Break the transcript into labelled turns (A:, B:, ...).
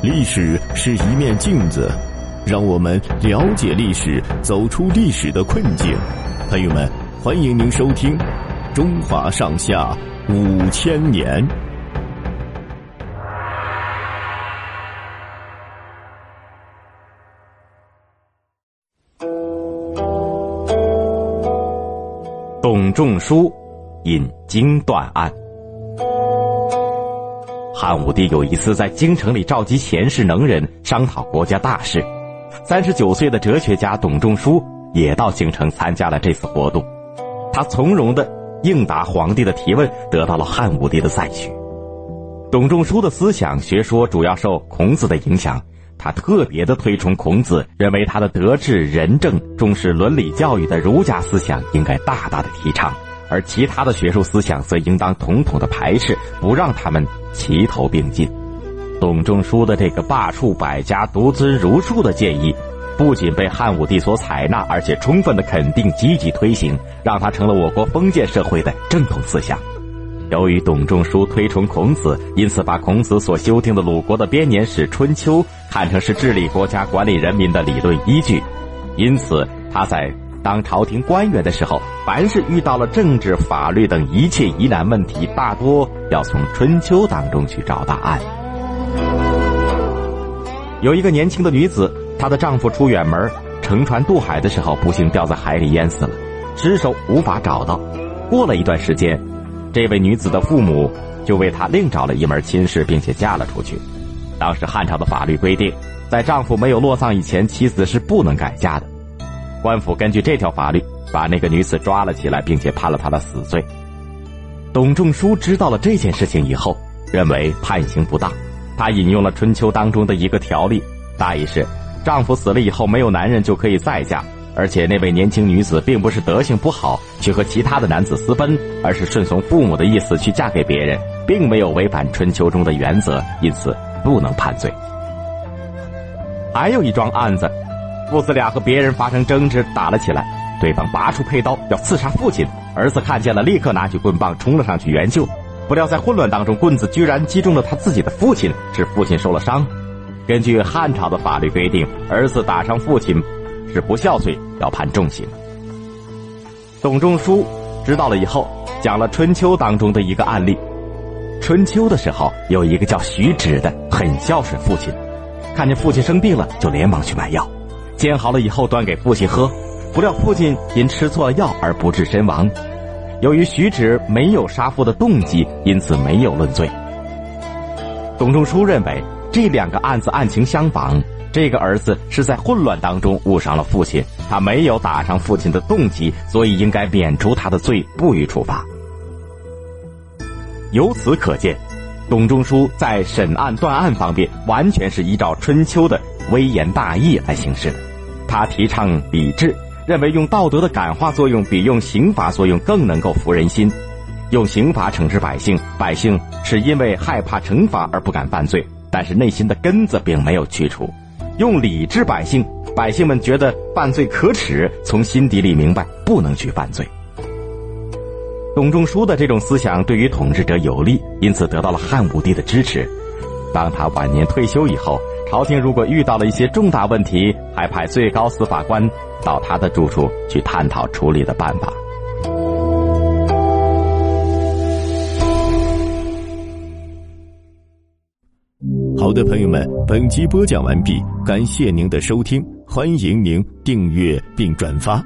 A: 历史是一面镜子，让我们了解历史，走出历史的困境。朋友们，欢迎您收听《中华上下五千年》。
B: 董仲舒引经断案。汉武帝有一次在京城里召集贤士能人商讨国家大事，三十九岁的哲学家董仲舒也到京城参加了这次活动。他从容的应答皇帝的提问，得到了汉武帝的赞许。董仲舒的思想学说主要受孔子的影响，他特别的推崇孔子，认为他的德治仁政、重视伦理教育的儒家思想应该大大的提倡。而其他的学术思想则应当统统的排斥，不让他们齐头并进。董仲舒的这个罢黜百家、独尊儒术的建议，不仅被汉武帝所采纳，而且充分的肯定、积极推行，让他成了我国封建社会的正统思想。由于董仲舒推崇孔子，因此把孔子所修订的鲁国的编年史《春秋》看成是治理国家、管理人民的理论依据，因此他在。当朝廷官员的时候，凡是遇到了政治、法律等一切疑难问题，大多要从《春秋》当中去找答案。有一个年轻的女子，她的丈夫出远门乘船渡海的时候，不幸掉在海里淹死了，尸首无法找到。过了一段时间，这位女子的父母就为她另找了一门亲事，并且嫁了出去。当时汉朝的法律规定，在丈夫没有落葬以前，妻子是不能改嫁的。官府根据这条法律，把那个女子抓了起来，并且判了她的死罪。董仲舒知道了这件事情以后，认为判刑不当，他引用了《春秋》当中的一个条例，大意是：丈夫死了以后没有男人就可以再嫁，而且那位年轻女子并不是德行不好去和其他的男子私奔，而是顺从父母的意思去嫁给别人，并没有违反《春秋》中的原则，因此不能判罪。还有一桩案子。父子俩和别人发生争执，打了起来。对方拔出佩刀要刺杀父亲，儿子看见了，立刻拿起棍棒冲了上去援救。不料在混乱当中，棍子居然击中了他自己的父亲，使父亲受了伤。根据汉朝的法律规定，儿子打伤父亲是不孝罪，要判重刑。董仲舒知道了以后，讲了《春秋》当中的一个案例。春秋的时候，有一个叫徐轸的，很孝顺父亲，看见父亲生病了，就连忙去买药。煎好了以后端给父亲喝，不料父亲因吃错药而不治身亡。由于徐轸没有杀父的动机，因此没有论罪。董仲舒认为这两个案子案情相仿，这个儿子是在混乱当中误伤了父亲，他没有打伤父亲的动机，所以应该免除他的罪，不予处罚。由此可见，董仲舒在审案断案方面完全是依照《春秋》的微言大义来行事的。他提倡理智，认为用道德的感化作用比用刑法作用更能够服人心。用刑法惩治百姓，百姓是因为害怕惩罚而不敢犯罪，但是内心的根子并没有去除。用理智百姓，百姓们觉得犯罪可耻，从心底里明白不能去犯罪。董仲舒的这种思想对于统治者有利，因此得到了汉武帝的支持。当他晚年退休以后。朝廷如果遇到了一些重大问题，还派最高司法官到他的住处去探讨处理的办法。
A: 好的，朋友们，本集播讲完毕，感谢您的收听，欢迎您订阅并转发。